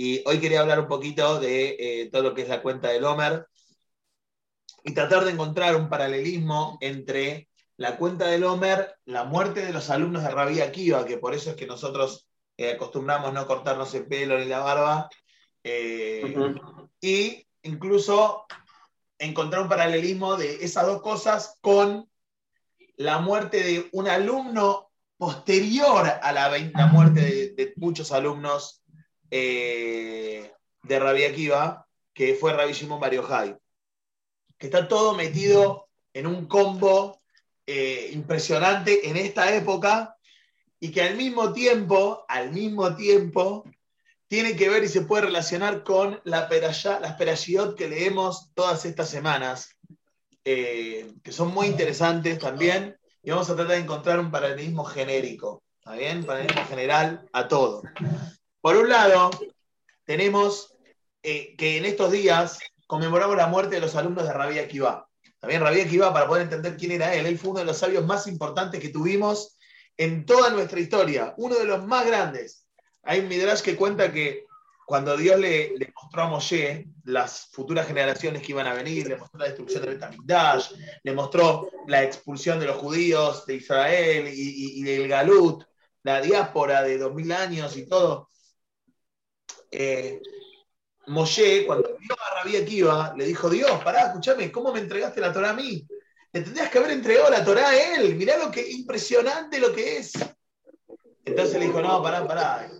Y hoy quería hablar un poquito de eh, todo lo que es la cuenta del Homer y tratar de encontrar un paralelismo entre la cuenta del Homer, la muerte de los alumnos de Rabí Akiva, que por eso es que nosotros eh, acostumbramos no cortarnos el pelo ni la barba, eh, y incluso encontrar un paralelismo de esas dos cosas con la muerte de un alumno posterior a la, muerte de, muchos alumnos eh, de Rabbi Akiva, que fue Rabbi Shimon Bar que está todo metido en un combo eh, impresionante en esta época y que al mismo tiempo, al mismo tiempo, tiene que ver y se puede relacionar con la las perashiot que leemos todas estas semanas, eh, que son muy interesantes también, y vamos a tratar de encontrar un paralelismo genérico, ¿está bien? Paralelismo general a todo. Por un lado, tenemos eh, que en estos días conmemoramos la muerte de los alumnos de Rabia Akiva. También Rabia Akiva, para poder entender quién era él, él fue uno de los sabios más importantes que tuvimos en toda nuestra historia, uno de los más grandes. Hay un Midrash que cuenta que cuando Dios le, mostró a Moshe las futuras generaciones que iban a venir, le mostró la destrucción del Betamigdash, le mostró la expulsión de los judíos de Israel y, del Galut, la diáspora de 2000 años y todo. Eh, Moshe, cuando vio a Rabí Akiva, le dijo, Dios, pará, escúchame, ¿cómo me entregaste la Torah a mí? Le tendrías que haber entregado la Torah a él, mirá lo que impresionante lo que es. Entonces le dijo, no, pará, pará,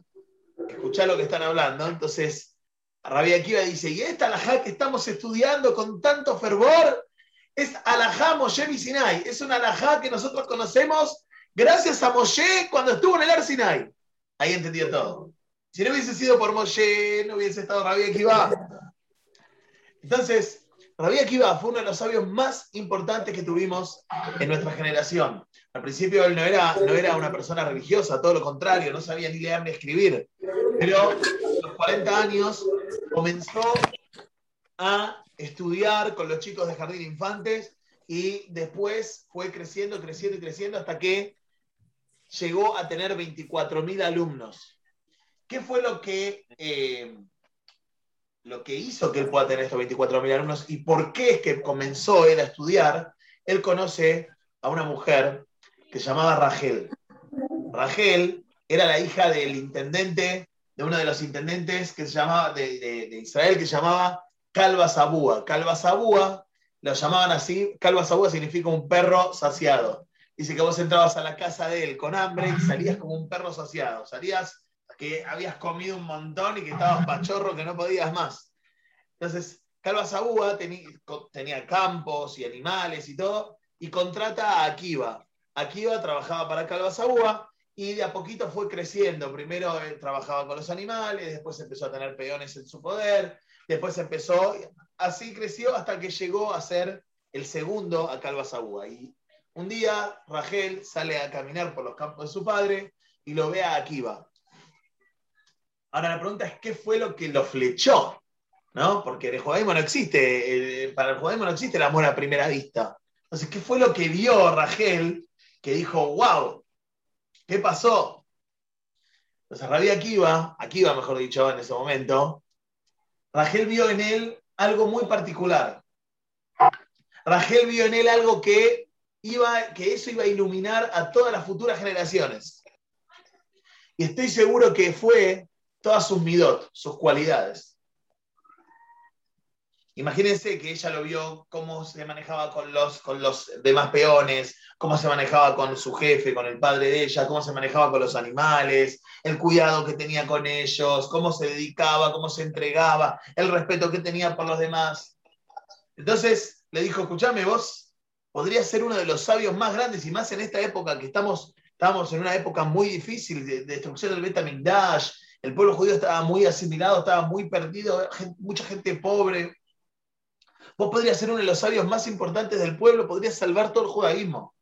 escuchá lo que están hablando. Entonces, Rabia Akiva dice, y esta alajá que estamos estudiando con tanto fervor es alajá Moshe Sinai. Es una alajá que nosotros conocemos gracias a Moshe cuando estuvo en el Ar Sinai. Ahí entendió todo. Si no hubiese sido por Moshe, no hubiese estado Rabia Akiva. Entonces, Rabia Akiva fue uno de los sabios más importantes que tuvimos en nuestra generación. Al principio él no era, no era una persona religiosa, todo lo contrario, no sabía ni leer ni escribir. Pero a los 40 años comenzó a estudiar con los chicos de Jardín Infantes y después fue creciendo, creciendo y creciendo hasta que llegó a tener 24.000 alumnos. ¿Qué fue lo que, eh, lo que hizo que él pueda tener estos 24.000 alumnos y por qué es que comenzó él a estudiar? Él conoce a una mujer que se llamaba Rachel. Rachel era la hija del intendente de uno de los intendentes que se llamaba, de, Israel que se llamaba Calva Sabúa. Calva Sabúa, lo llamaban así, Calva Sabúa significa un perro saciado. Dice que vos entrabas a la casa de él con hambre y salías como un perro saciado. Salías que habías comido un montón y que estabas pachorro que no podías más. Entonces, Calva Sabúa tenía, campos y animales y todo, y contrata a Akiva. Akiva trabajaba para Calva Sabúa y de a poquito fue creciendo. Primero trabajaba con los animales, después empezó a tener peones en su poder, después empezó, así creció hasta que llegó a ser el segundo a Calva Sabúa. Y un día Rachel sale a caminar por los campos de su padre y lo ve a Akiva. Ahora la pregunta es, ¿qué fue lo que lo flechó? ¿No? Porque el judaísmo no existe, para el judaísmo no existe el amor a primera vista. Entonces, ¿qué fue lo que vio Rachel que dijo, wow, ¿Qué pasó? Entonces Rabí Akiva, Akiva mejor dicho en ese momento, Rachel vio en él algo muy particular. Rachel vio en él algo que, iba, que eso iba a iluminar a todas las futuras generaciones. Y estoy seguro que fue todas sus midot, sus cualidades. Imagínense que ella lo vio cómo se manejaba con los, con los demás peones, cómo se manejaba con su jefe, con el padre de ella, cómo se manejaba con los animales, el cuidado que tenía con ellos, cómo se dedicaba, cómo se entregaba, el respeto que tenía por los demás. Entonces le dijo, escúchame, vos podrías ser uno de los sabios más grandes y más en esta época que estamos, estamos en una época muy difícil de, destrucción del Betamigdash, el pueblo judío estaba muy asimilado, estaba muy perdido, mucha gente pobre, Vos podrías ser uno de los sabios más importantes del pueblo, podrías salvar todo el judaísmo.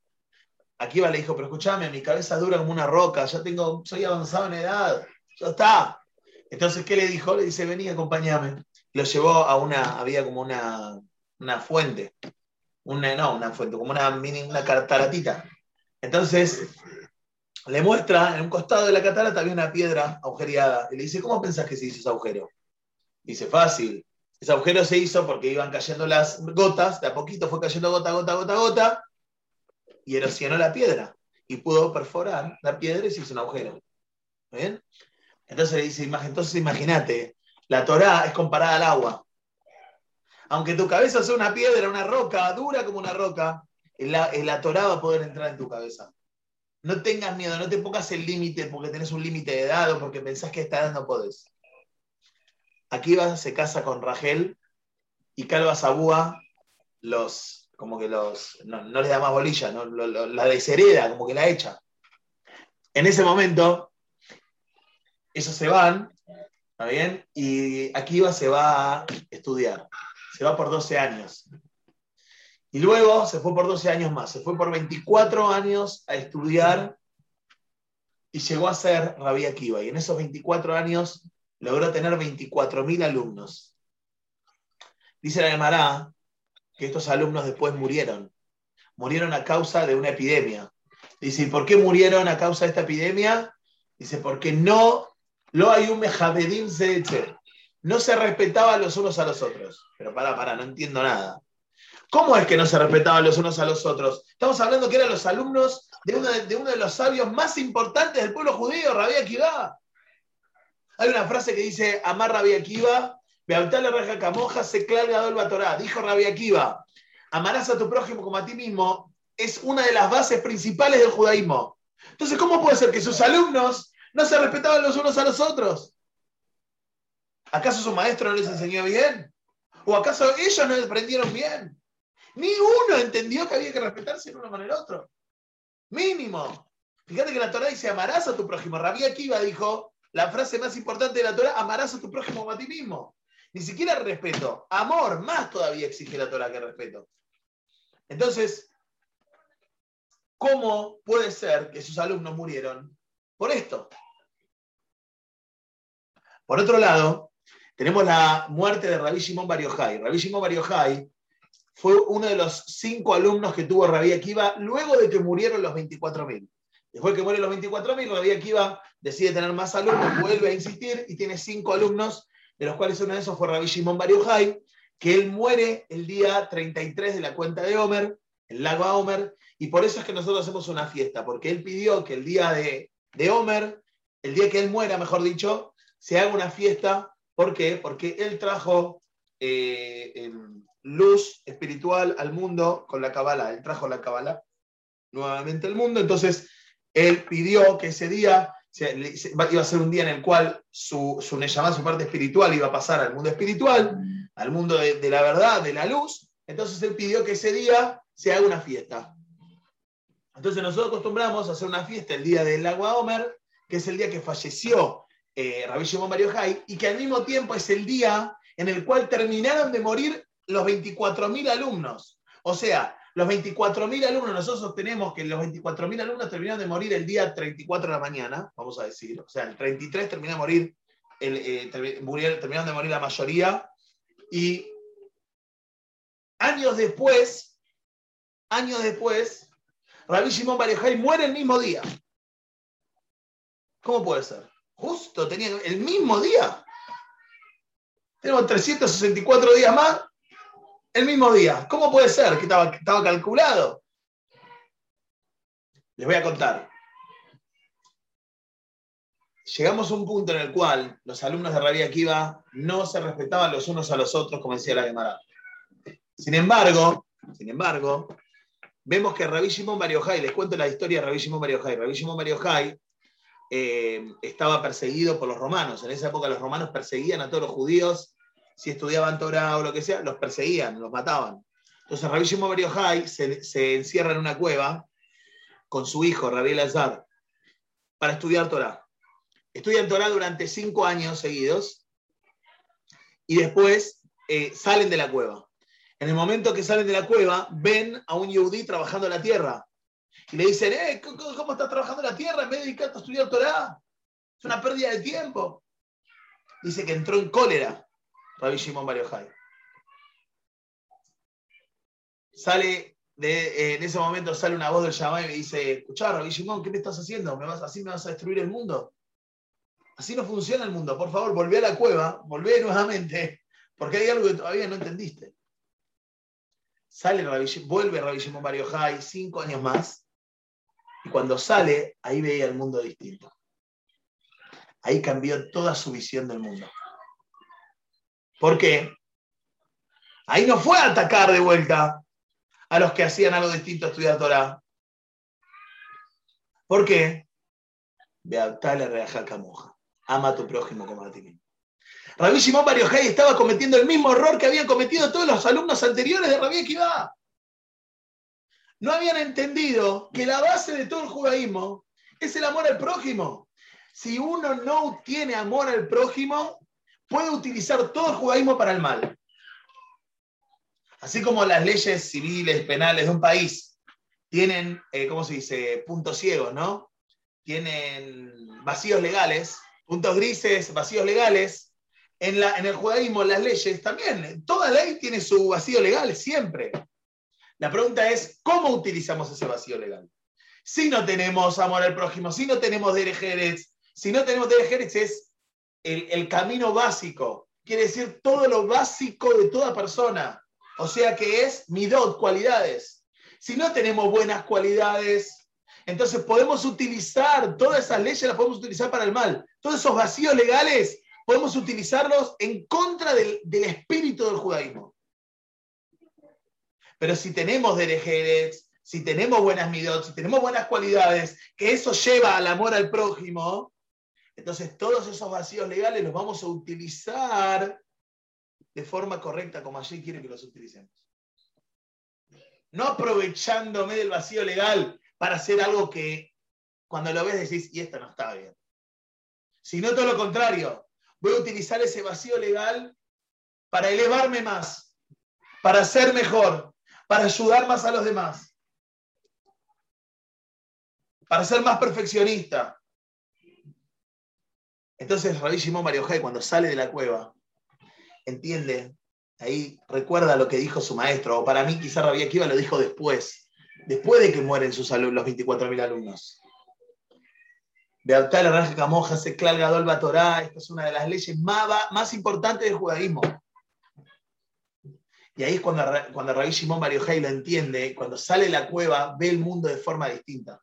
Akiva le dijo, pero escúchame, mi cabeza dura como una roca, ya tengo, soy avanzado en edad, ya está. Entonces, ¿qué le dijo? Le dice, vení, acompáñame. Lo llevó a una, había como una, una fuente, una, no, una fuente, como una mini, una cartaratita. Entonces, le muestra en un costado de la catarata había una piedra agujereada. Y le dice, ¿cómo pensás que se hizo ese agujero? Dice, fácil. Ese agujero se hizo porque iban cayendo las gotas, de a poquito fue cayendo gota, gota, gota, gota, y erosionó la piedra. Y pudo perforar la piedra y se hizo un agujero. ¿Bien? Entonces le dice, entonces imagínate, la Torá es comparada al agua. Aunque tu cabeza sea una piedra, una roca, dura como una roca, la, la Torá va a poder entrar en tu cabeza. No tengas miedo, no te pongas el límite porque tenés un límite de edad o porque pensás que esta edad no podés. Akiva se casa con Rachel y Calva Sabúa los, como que los, no, no les da más bolilla, ¿no? la deshereda, como que la echa. En ese momento, ellos se van, ¿está bien? Y Akiva se va a estudiar, se va por 12 años. Y luego se fue por 12 años más, se fue por 24 años a estudiar y llegó a ser Rabí Akiva. Y en esos 24 años logró tener 24.000 alumnos. Dice la Gemara que estos alumnos después murieron. Murieron a causa de una epidemia. Dice, ¿y por qué murieron a causa de esta epidemia? Dice, porque no, lo hay un mejabedim No se respetaban los unos a los otros. Pero para, para, no entiendo nada. ¿Cómo es que no se respetaban los unos a los otros? Estamos hablando que eran los alumnos de uno de, los sabios más importantes del pueblo judío, Rabí Akiva. Hay una frase que dice, Amar Rabí Akiva, Beautale Reja Camoja, se Gadol Batorá. Dijo Rabí Akiva, amarás a tu prójimo como a ti mismo, es una de las bases principales del judaísmo. Entonces, ¿cómo puede ser que sus alumnos no se respetaban los unos a los otros? ¿Acaso su maestro no les enseñó bien? ¿O acaso ellos no aprendieron bien? Ni uno entendió que había que respetarse el uno con el otro. Mínimo. Fíjate que la Torah dice, amarás a tu prójimo. Rabí Akiva dijo, la frase más importante de la Torah, amarás a tu prójimo como a ti mismo. Ni siquiera respeto. Amor, más todavía exige la Torah que respeto. Entonces, ¿cómo puede ser que sus alumnos murieron por esto? Por otro lado, tenemos la muerte de Rabí Shimon Bar Yochai. Rabí Shimon fue uno de los cinco alumnos que tuvo Rabí Akiva luego de que murieron los 24.000. Después que mueren los 24.000, Rabí Akiva decide tener más alumnos, vuelve a insistir y tiene cinco alumnos, de los cuales uno de esos fue Rabí Shimon Bar que él muere el día 33 de la cuenta de Homer, el lago Homer, y por eso es que nosotros hacemos una fiesta, porque él pidió que el día de, de Homer, el día que él muera, mejor dicho, se haga una fiesta. ¿Por qué? Porque él trajo eh, luz espiritual al mundo con la Kabbalah. Él trajo la Kabbalah nuevamente al mundo. Entonces, él pidió que ese día iba a ser un día en el cual su, su su parte espiritual, iba a pasar al mundo espiritual, al mundo de, la verdad, de la luz. Entonces, él pidió que ese día se haga una fiesta. Entonces, nosotros acostumbramos a hacer una fiesta el día del agua Homer, que es el día que falleció eh, Rabbi Shimon Mario y que al mismo tiempo es el día en el cual terminaron de morir los 24.000 alumnos. O sea, los 24.000 alumnos, nosotros tenemos que los 24.000 alumnos terminaron de morir el día 34 de la mañana, vamos a decir. O sea, el 33 terminó de morir, el, eh, terminaron de morir la mayoría. Y años después, años después, Rabbi Shimon Bar muere el mismo día. ¿Cómo puede ser? Justo, tenía el mismo día. Tenemos 364 días más el mismo día. ¿Cómo puede ser que estaba, calculado? Les voy a contar. Llegamos a un punto en el cual los alumnos de Rabia Akiva no se respetaban los unos a los otros, como decía la Gemara. Sin embargo, sin embargo, vemos que Rabbi Shimon Bar les cuento la historia de Rabbi Shimon Bar Bar eh, estaba perseguido por los romanos. En esa época los romanos perseguían a todos los judíos si estudiaban Torah o lo que sea, los perseguían, los mataban. Entonces Rabbi Shimon Bar se, encierra en una cueva con su hijo, Rabbi Lazar, para estudiar Torah. Estudian Torah durante cinco años seguidos y después eh, salen de la cueva. En el momento que salen de la cueva, ven a un yudí trabajando la tierra. Y le dicen, eh, ¿cómo estás trabajando la tierra en vez de dedicarte a estudiar Torah? Es una pérdida de tiempo. Dice que entró en cólera Rabbi Shimon Bar Sale de, en ese momento sale una voz del Shammai y me dice, escuchá, Rabbi Shimon, ¿qué me estás haciendo? ¿Me vas, ¿Así me vas a destruir el mundo? Así no funciona el mundo. Por favor, volvé a la cueva, volvé nuevamente, porque hay algo que todavía no entendiste. Sale vuelve Rabbi Shimon Bar Yochai cinco años más, y cuando sale, ahí veía el mundo distinto. Ahí cambió toda su visión del mundo. ¿Por qué? Ahí no fue a atacar de vuelta a los que hacían algo distinto a estudiar Torah. ¿Por qué? Beatale reaja camoja. Ama a tu prójimo como a ti mismo. Rabí Shimon Bar estaba cometiendo el mismo error que habían cometido todos los alumnos anteriores de Rabí Akiva. No habían entendido que la base de todo el judaísmo es el amor al prójimo. Si uno no tiene amor al prójimo, puede utilizar todo el judaísmo para el mal. Así como las leyes civiles, penales de un país tienen, eh, ¿cómo se dice?, puntos ciegos, ¿no? Tienen vacíos legales, puntos grises, vacíos legales. En, en el judaísmo, las leyes también, toda ley tiene su vacío legal, siempre. La pregunta es, ¿cómo utilizamos ese vacío legal? Si no tenemos amor al prójimo, si no tenemos derejeres, si no tenemos derejeres es el, camino básico, quiere decir todo lo básico de toda persona. O sea que es midot, cualidades. Si no tenemos buenas cualidades, entonces podemos utilizar todas esas leyes, las podemos utilizar para el mal. Todos esos vacíos legales podemos utilizarlos en contra del, espíritu del judaísmo. Pero si tenemos derejeres, si tenemos buenas midot, si tenemos buenas cualidades, que eso lleva al amor al prójimo, entonces todos esos vacíos legales los vamos a utilizar de forma correcta como allí quiere que los utilicemos. No aprovechándome del vacío legal para hacer algo que cuando lo ves decís, y esto no está bien. Sino todo lo contrario, voy a utilizar ese vacío legal para elevarme más, para ser mejor, para ayudar más a los demás, para ser más perfeccionista. Entonces, Rabbi Shimon Mario cuando sale de la cueva, entiende, ahí recuerda lo que dijo su maestro, o para mí quizá Rabia Akiva lo dijo después, después de que mueren sus alumnos, los 24.000 alumnos. Beatal Raja Camoja, Seclal Gadol Torah, esta es una de las leyes más, importantes del judaísmo. Y ahí es cuando, cuando Rabbi Shimon Bar lo entiende, cuando sale de la cueva, ve el mundo de forma distinta.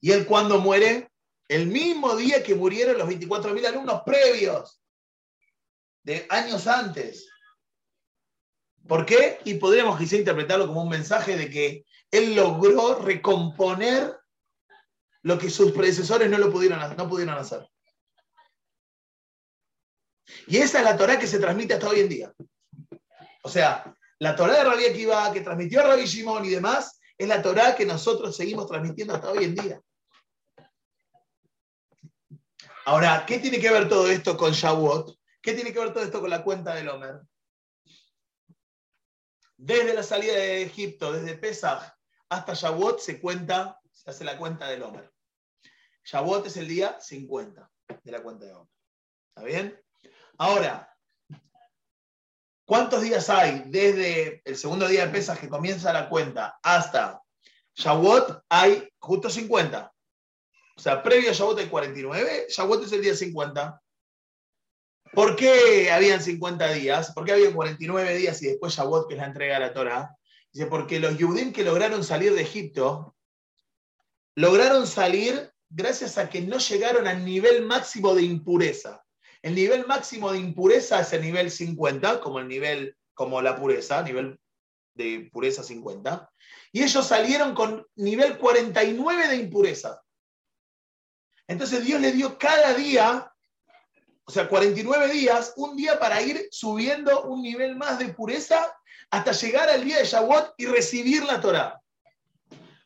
Y él cuando muere, el mismo día que murieron los 24.000 alumnos previos de años antes. ¿Por qué? Y podríamos quizá interpretarlo como un mensaje de que él logró recomponer lo que sus predecesores no, lo pudieron, no pudieron hacer. Y esa es la Torah que se transmite hasta hoy en día. O sea, la Torah de Rabbi Akiva, que transmitió a Rabbi Shimon y demás, es la Torah que nosotros seguimos transmitiendo hasta hoy en día. Ahora, ¿qué tiene que ver todo esto con Shavuot? ¿Qué tiene que ver todo esto con la cuenta del Homer? Desde la salida de Egipto, desde Pesach hasta Shavuot, se cuenta, se hace la cuenta del Homer. Shavuot es el día 50 de la cuenta de Homer. ¿Está bien? Ahora, ¿cuántos días hay desde el segundo día de Pesach que comienza la cuenta hasta Shavuot? Hay justo 50. O sea, previo a Shavuot hay 49, Shavuot es el día 50. ¿Por qué habían 50 días? ¿Por qué había 49 días y después Shavuot, que es la entrega de la Torah? Dice, porque los Yudim que lograron salir de Egipto, lograron salir gracias a que no llegaron al nivel máximo de impureza. El nivel máximo de impureza es el nivel 50, como el nivel, como la pureza, nivel de pureza 50. Y ellos salieron con nivel 49 de impureza. Entonces Dios le dio cada día o sea, 49 días, un día para ir subiendo un nivel más de pureza hasta llegar al día de Shavuot y recibir la Torah.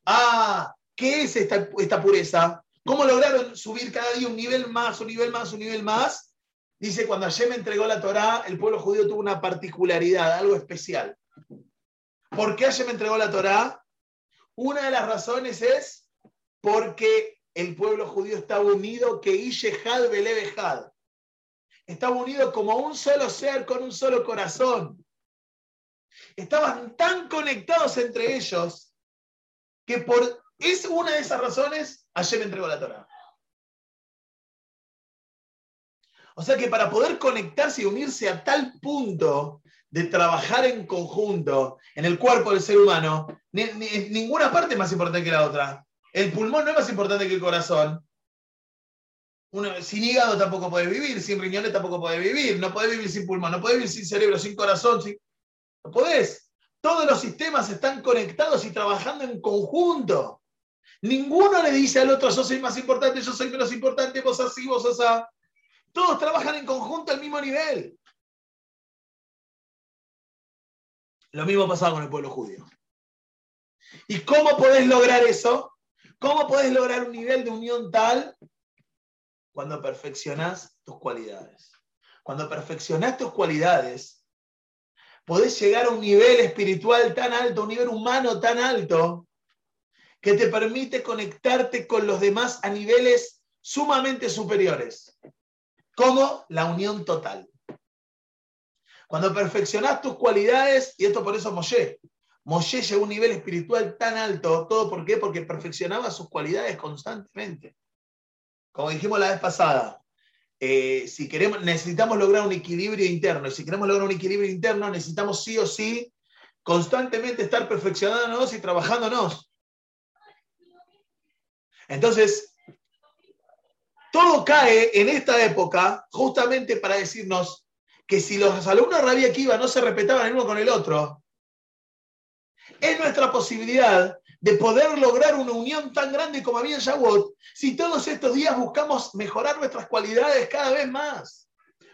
Ah, ¿qué es esta, esta pureza? ¿Cómo lograron subir cada día un nivel más, un nivel más, un nivel más? Dice, cuando Hashem entregó la Torah, el pueblo judío tuvo una particularidad, algo especial. ¿Por qué Hashem entregó la Torah? Una de las razones es porque el pueblo judío estaba unido que Ishehad Belebehad estaba unido como un solo ser con un solo corazón. estaban tan conectados entre ellos que por es una de esas razones ayer me entregó la Torah. O sea que para poder conectarse y unirse a tal punto de trabajar en conjunto en el cuerpo del ser humano, ninguna parte es más importante que la otra. El pulmón no es más importante que el corazón. sin hígado tampoco puedes vivir, sin riñones tampoco puedes vivir, no puedes vivir sin pulmón, no puedes vivir sin cerebro, sin corazón, no podés. Todos los sistemas están conectados y trabajando en conjunto. Ninguno le dice al otro, yo soy más importante, yo soy menos importante, vos así, vos así. Todos trabajan en conjunto al mismo nivel. Lo mismo pasaba con el pueblo judío. ¿Y cómo podés lograr eso? ¿Cómo podés lograr un nivel de unión tal? Cuando perfeccionás tus cualidades. Cuando perfeccionás tus cualidades, podés llegar a un nivel espiritual tan alto, un nivel humano tan alto, que te permite conectarte con los demás a niveles sumamente superiores como la unión total. Cuando perfeccionas tus cualidades, y esto por eso Moshe, Moshe llegó a un nivel espiritual tan alto, ¿todo por qué? Porque perfeccionaba sus cualidades constantemente. Como dijimos la vez pasada, eh, si queremos, necesitamos lograr un equilibrio interno, y si queremos lograr un equilibrio interno, necesitamos sí o sí constantemente estar perfeccionándonos y trabajándonos. Entonces, todo cae en esta época justamente para decirnos que si los alumnos de Rabia Akiva no se respetaban el uno con el otro, es nuestra posibilidad de poder lograr una unión tan grande como había en Shavuot si todos estos días buscamos mejorar nuestras cualidades cada vez más.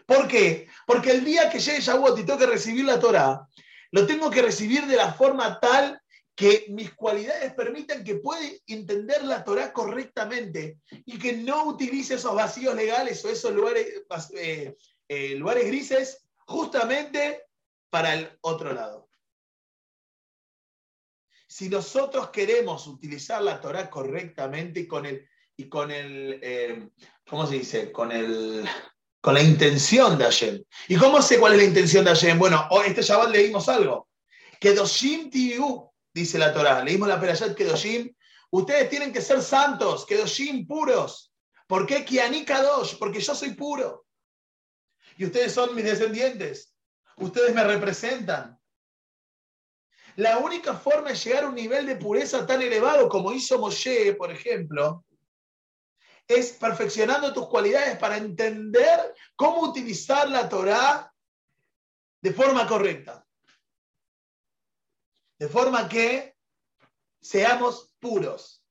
¿Por qué? Porque el día que llegue Shavuot y tengo que recibir la Torah, lo tengo que recibir de la forma tal que mis cualidades permitan que pueda entender la Torah correctamente y que no utilice esos vacíos legales o esos lugares, eh, eh, lugares grises justamente para el otro lado. Si nosotros queremos utilizar la Torah correctamente y con el, y con el eh, ¿cómo se dice? Con el, con la intención de Hashem. ¿Y cómo sé cuál es la intención de Hashem? Bueno, hoy este Shabbat leímos algo. Que Doshim Tiu dice la Torah. Leímos la Perashat Kedoshim. Ustedes tienen que ser santos, Kedoshim puros. ¿Por qué Kiani Kadosh? Porque yo soy puro. Y ustedes son mis descendientes. Ustedes me representan. La única forma de llegar a un nivel de pureza tan elevado como hizo Moshe, por ejemplo, es perfeccionando tus cualidades para entender cómo utilizar la Torah de forma correcta. De forma que seamos puros.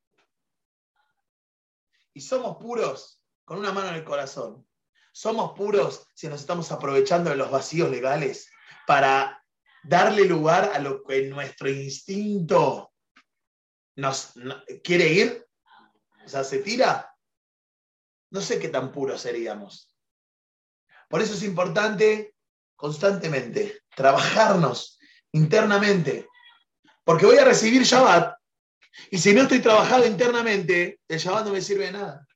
Y somos puros con una mano en el corazón. Somos puros si nos estamos aprovechando de los vacíos legales para darle lugar a lo que nuestro instinto nos quiere ir. O sea, se tira. No sé qué tan puros seríamos. Por eso es importante constantemente trabajarnos internamente porque voy a recibir Shabbat y si no estoy trabajando internamente, el Shabbat no me sirve de nada.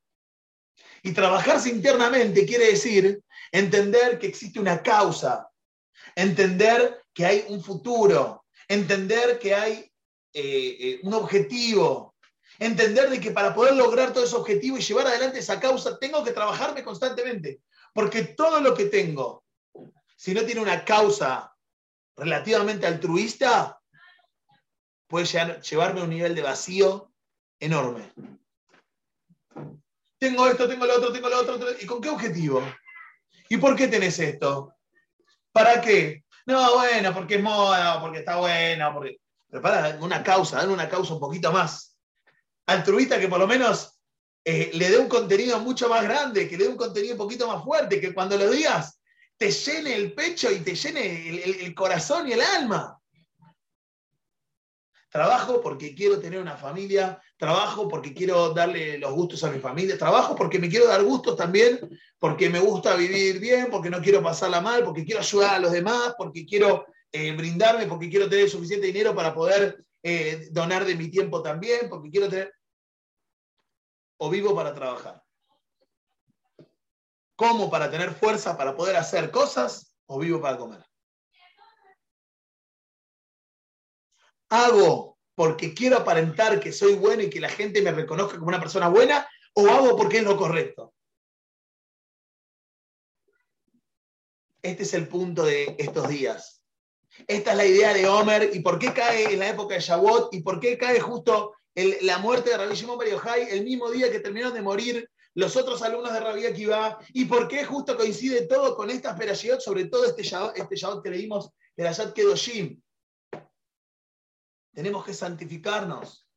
Y trabajarse internamente quiere decir entender que existe una causa, entender que hay un futuro, entender que hay eh, eh, un objetivo, entender de que para poder lograr todo ese objetivo y llevar adelante esa causa, tengo que trabajarme constantemente. Porque todo lo que tengo, si no tiene una causa relativamente altruista, puede llevarme a un nivel de vacío enorme. Tengo esto, tengo lo otro, tengo lo otro, ¿y con qué objetivo? ¿Y por qué tenés esto? ¿Para qué? No, bueno, porque es moda, porque está bueno, porque... Pero para una causa, dar una causa un poquito más altruista que por lo menos eh, le dé un contenido mucho más grande, que le dé un contenido un poquito más fuerte, que cuando lo digas te llene el pecho y te llene el corazón y el alma. Trabajo porque quiero tener una familia, trabajo porque quiero darle los gustos a mi familia, trabajo porque me quiero dar gustos también, porque me gusta vivir bien, porque no quiero pasarla mal, porque quiero ayudar a los demás, porque quiero eh, brindarme, porque quiero tener suficiente dinero para poder eh, donar de mi tiempo también, porque quiero tener... O vivo para trabajar. ¿Cómo para tener fuerza para poder hacer cosas? O vivo para comer. ¿Hago porque quiero aparentar que soy bueno y que la gente me reconozca como una persona buena? ¿O hago porque es lo correcto? Este es el punto de estos días. Esta es la idea de Homer y por qué cae en la época de Shavuot y por qué cae justo la muerte de Rabbi Shimon Bar el mismo día que terminaron de morir los otros alumnos de Rabbi Akiva y por qué justo coincide todo con estas perashiot, sobre todo este Shavuot, este que leímos Yad Kedoshim. Tenemos que santificarnos.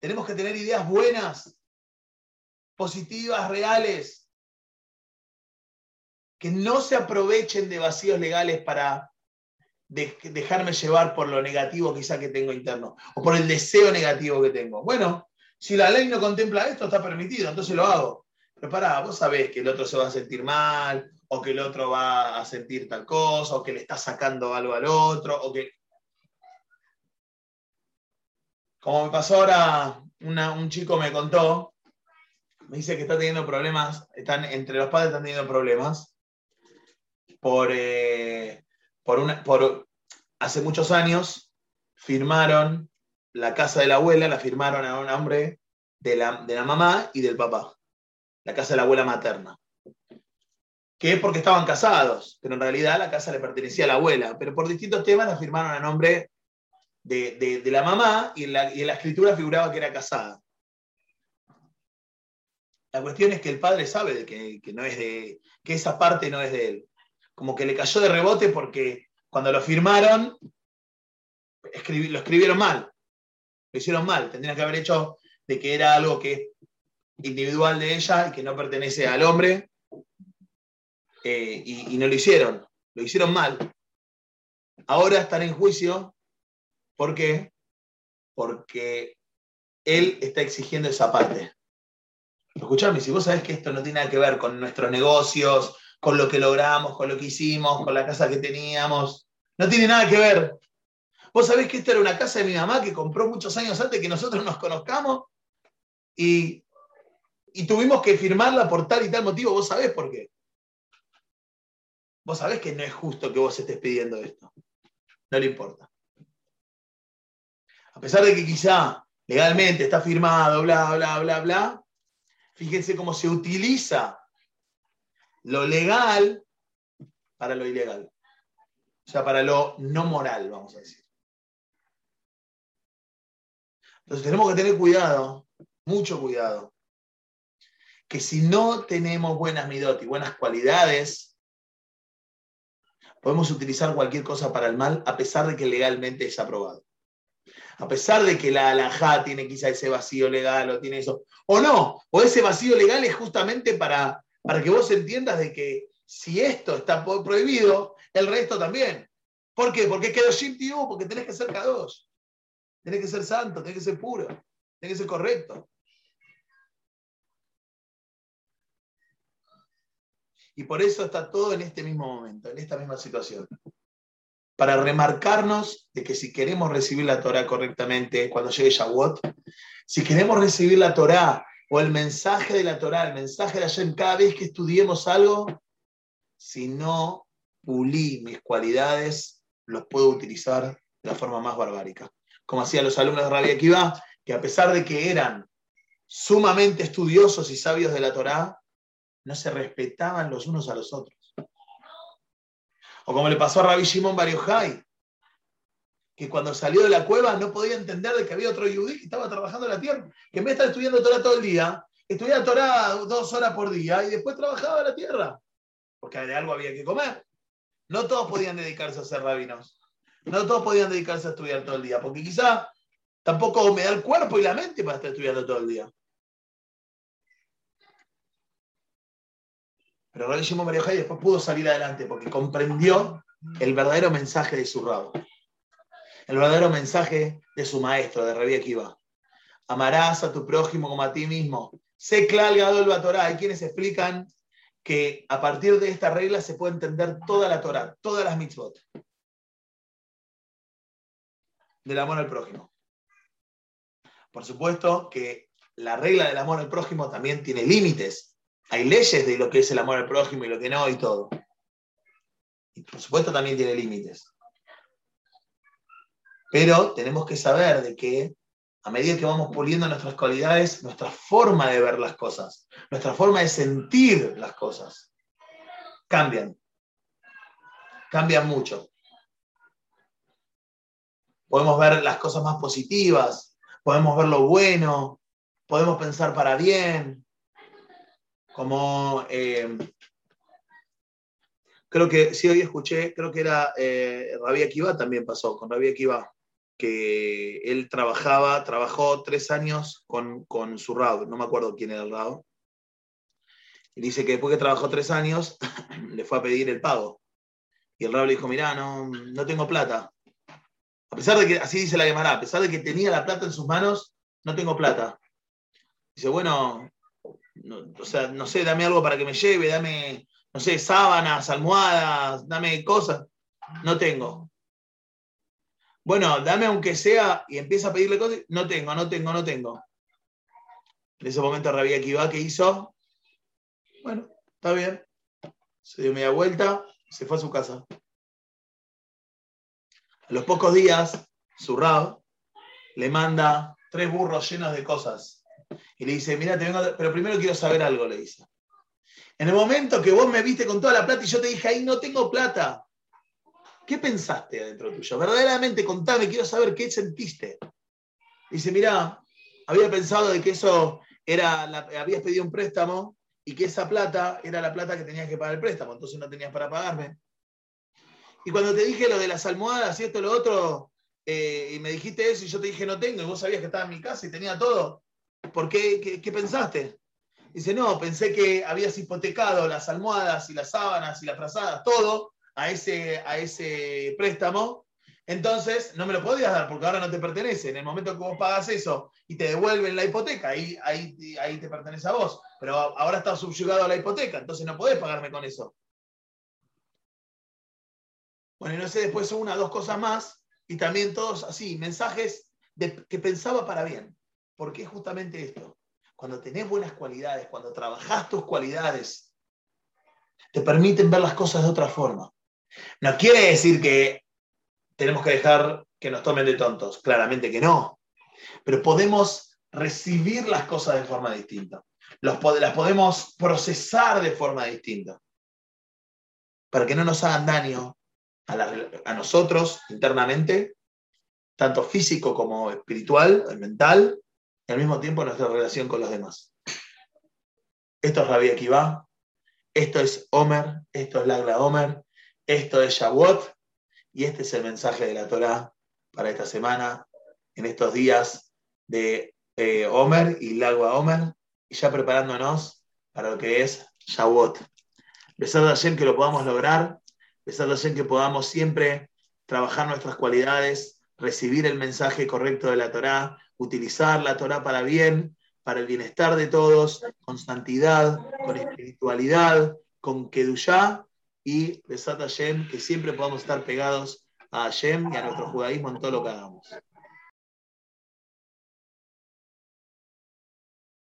Tenemos que tener ideas buenas, positivas, reales que no se aprovechen de vacíos legales para dejarme llevar por lo negativo quizá que tengo interno o por el deseo negativo que tengo. Bueno, si la ley no contempla esto, está permitido, entonces lo hago. Pero pará, vos sabés que el otro se va a sentir mal, o que el otro va a sentir tal cosa, o que le está sacando algo al otro, o que... Como me pasó ahora, un chico me contó, me dice que está teniendo problemas, están, entre los padres están teniendo problemas, por, eh, por, hace muchos años firmaron la casa de la abuela, la firmaron a un hombre de la, de la mamá y del papá, la casa de la abuela materna. Que es porque estaban casados, pero en realidad la casa le pertenecía a la abuela, pero por distintos temas la firmaron a nombre de, la mamá y en la, escritura figuraba que era casada. La cuestión es que el padre sabe que, que, no es de, que esa parte no es de él como que le cayó de rebote porque cuando lo firmaron, lo escribieron mal, lo hicieron mal, tendrían que haber hecho de que era algo que individual de ella y que no pertenece al hombre, eh, y, y no lo hicieron, lo hicieron mal. Ahora están en juicio, ¿por qué? Porque él está exigiendo esa parte. Escuchame, si vos sabés que esto no tiene nada que ver con nuestros negocios, con lo que logramos, con lo que hicimos, con la casa que teníamos. No tiene nada que ver. Vos sabés que esta era una casa de mi mamá que compró muchos años antes que nosotros nos conozcamos y, y tuvimos que firmarla por tal y tal motivo. ¿Vos sabés por qué? Vos sabés que no es justo que vos estés pidiendo esto. No le importa. A pesar de que quizá legalmente está firmado, bla, bla, bla, bla, fíjense cómo se utiliza lo legal para lo ilegal. O sea, para lo no moral, vamos a decir. Entonces tenemos que tener cuidado, mucho cuidado, que si no tenemos buenas midot y buenas cualidades, podemos utilizar cualquier cosa para el mal a pesar de que legalmente es aprobado. A pesar de que la alajá tiene quizá ese vacío legal o tiene eso, o no, o ese vacío legal es justamente para para que vos entiendas de que si esto está prohibido, el resto también. ¿Por qué? Porque quedó Shim porque tenés que ser K2. Tenés que ser santo, tenés que ser puro, tenés que ser correcto. Y por eso está todo en este mismo momento, en esta misma situación. Para remarcarnos de que si queremos recibir la Torah correctamente cuando llegue Shavuot, si queremos recibir la Torah o el mensaje de la Torah, el mensaje de Hashem, cada vez que estudiemos algo, si no pulí mis cualidades, los puedo utilizar de la forma más barbárica. Como hacían los alumnos de Rabbi Akiva, que a pesar de que eran sumamente estudiosos y sabios de la Torah, no se respetaban los unos a los otros. O como le pasó a Rabbi Shimon Bar que cuando salió de la cueva no podía entender de que había otro yudí que estaba trabajando en la tierra, que en vez de estar estudiando Torah todo el día, estudiaba Torah dos horas por día y después trabajaba en la tierra, porque de algo había que comer. No todos podían dedicarse a ser rabinos, no todos podían dedicarse a estudiar todo el día, porque quizá tampoco me da el cuerpo y la mente para estar estudiando todo el día. Pero Rabbi Shimon después pudo salir adelante porque comprendió el verdadero mensaje de su rabo el verdadero mensaje de su maestro, de Rabbi Akiva. Amarás a tu prójimo como a ti mismo. Sé clal gadol Torah. Hay quienes explican que a partir de esta regla se puede entender toda la Torah, todas las mitzvot. Del amor al prójimo. Por supuesto que la regla del amor al prójimo también tiene límites. Hay leyes de lo que es el amor al prójimo y lo que no y todo. Y por supuesto también tiene límites. Pero tenemos que saber de que a medida que vamos puliendo nuestras cualidades, nuestra forma de ver las cosas, nuestra forma de sentir las cosas, cambian. Cambian mucho. Podemos ver las cosas más positivas, podemos ver lo bueno, podemos pensar para bien, como eh, creo que sí hoy escuché, creo que era eh, Rabia Akiva también pasó, con Rabia Akiva, que él trabajaba, trabajó tres años con, su Rab, no me acuerdo quién era el Rab, y dice que después que trabajó tres años, le fue a pedir el pago. Y el Rab le dijo, mirá, no, no tengo plata. A pesar de que, así dice la Gemara, a pesar de que tenía la plata en sus manos, no tengo plata. Dice, bueno, o sea, no sé, dame algo para que me lleve, dame, no sé, sábanas, almohadas, dame cosas. No tengo. Bueno, dame aunque sea, y empieza a pedirle cosas, no tengo, no tengo, no tengo. En ese momento Rabia Kiva, ¿qué hizo? Bueno, está bien. Se dio media vuelta, se fue a su casa. A los pocos días, su Rab le manda tres burros llenos de cosas. Y le dice, mira, te vengo, pero primero quiero saber algo, le dice. En el momento que vos me viste con toda la plata y yo te dije, ahí no tengo plata, ¿qué pensaste adentro tuyo? Verdaderamente, contame, quiero saber qué sentiste. Dice, mira, había pensado de que eso era, habías pedido un préstamo y que esa plata era la plata que tenías que pagar el préstamo, entonces no tenías para pagarme. Y cuando te dije lo de las almohadas y esto lo otro, eh, y me dijiste eso y yo te dije no tengo, y vos sabías que estaba en mi casa y tenía todo, ¿por qué? ¿Qué, pensaste? Dice, no, pensé que habías hipotecado las almohadas y las sábanas y las frazadas, todo, a ese, a ese préstamo. Entonces, no me lo podías dar porque ahora no te pertenece. En el momento que vos pagas eso y te devuelven la hipoteca, ahí, ahí, ahí te pertenece a vos. Pero ahora estás subyugado a la hipoteca, entonces no podés pagarme con eso. Bueno, y no sé, después son una dos cosas más, y también todos así, mensajes que pensaba para bien. Porque es justamente esto. Cuando tenés buenas cualidades, cuando trabajás tus cualidades, te permiten ver las cosas de otra forma. No quiere decir que tenemos que dejar que nos tomen de tontos, claramente que no. Pero podemos recibir las cosas de forma distinta. las podemos procesar de forma distinta. Para que no nos hagan daño, a, nosotros internamente, tanto físico como espiritual, mental, y al mismo tiempo nuestra relación con los demás. Esto es Rabbi Akiva, esto es Omer, esto es Lagla Omer, esto es Shavuot, y este es el mensaje de la Torah para esta semana, en estos días de eh, Omer y Lagua Omer, y ya preparándonos para lo que es Shavuot. Besado a que lo podamos lograr en que podamos siempre trabajar nuestras cualidades, recibir el mensaje correcto de la Torá, utilizar la Torá para bien, para el bienestar de todos, con santidad, con espiritualidad, con Kedushá y Besat Hashem, que siempre podamos estar pegados a Hashem y a nuestro judaísmo en todo lo que hagamos.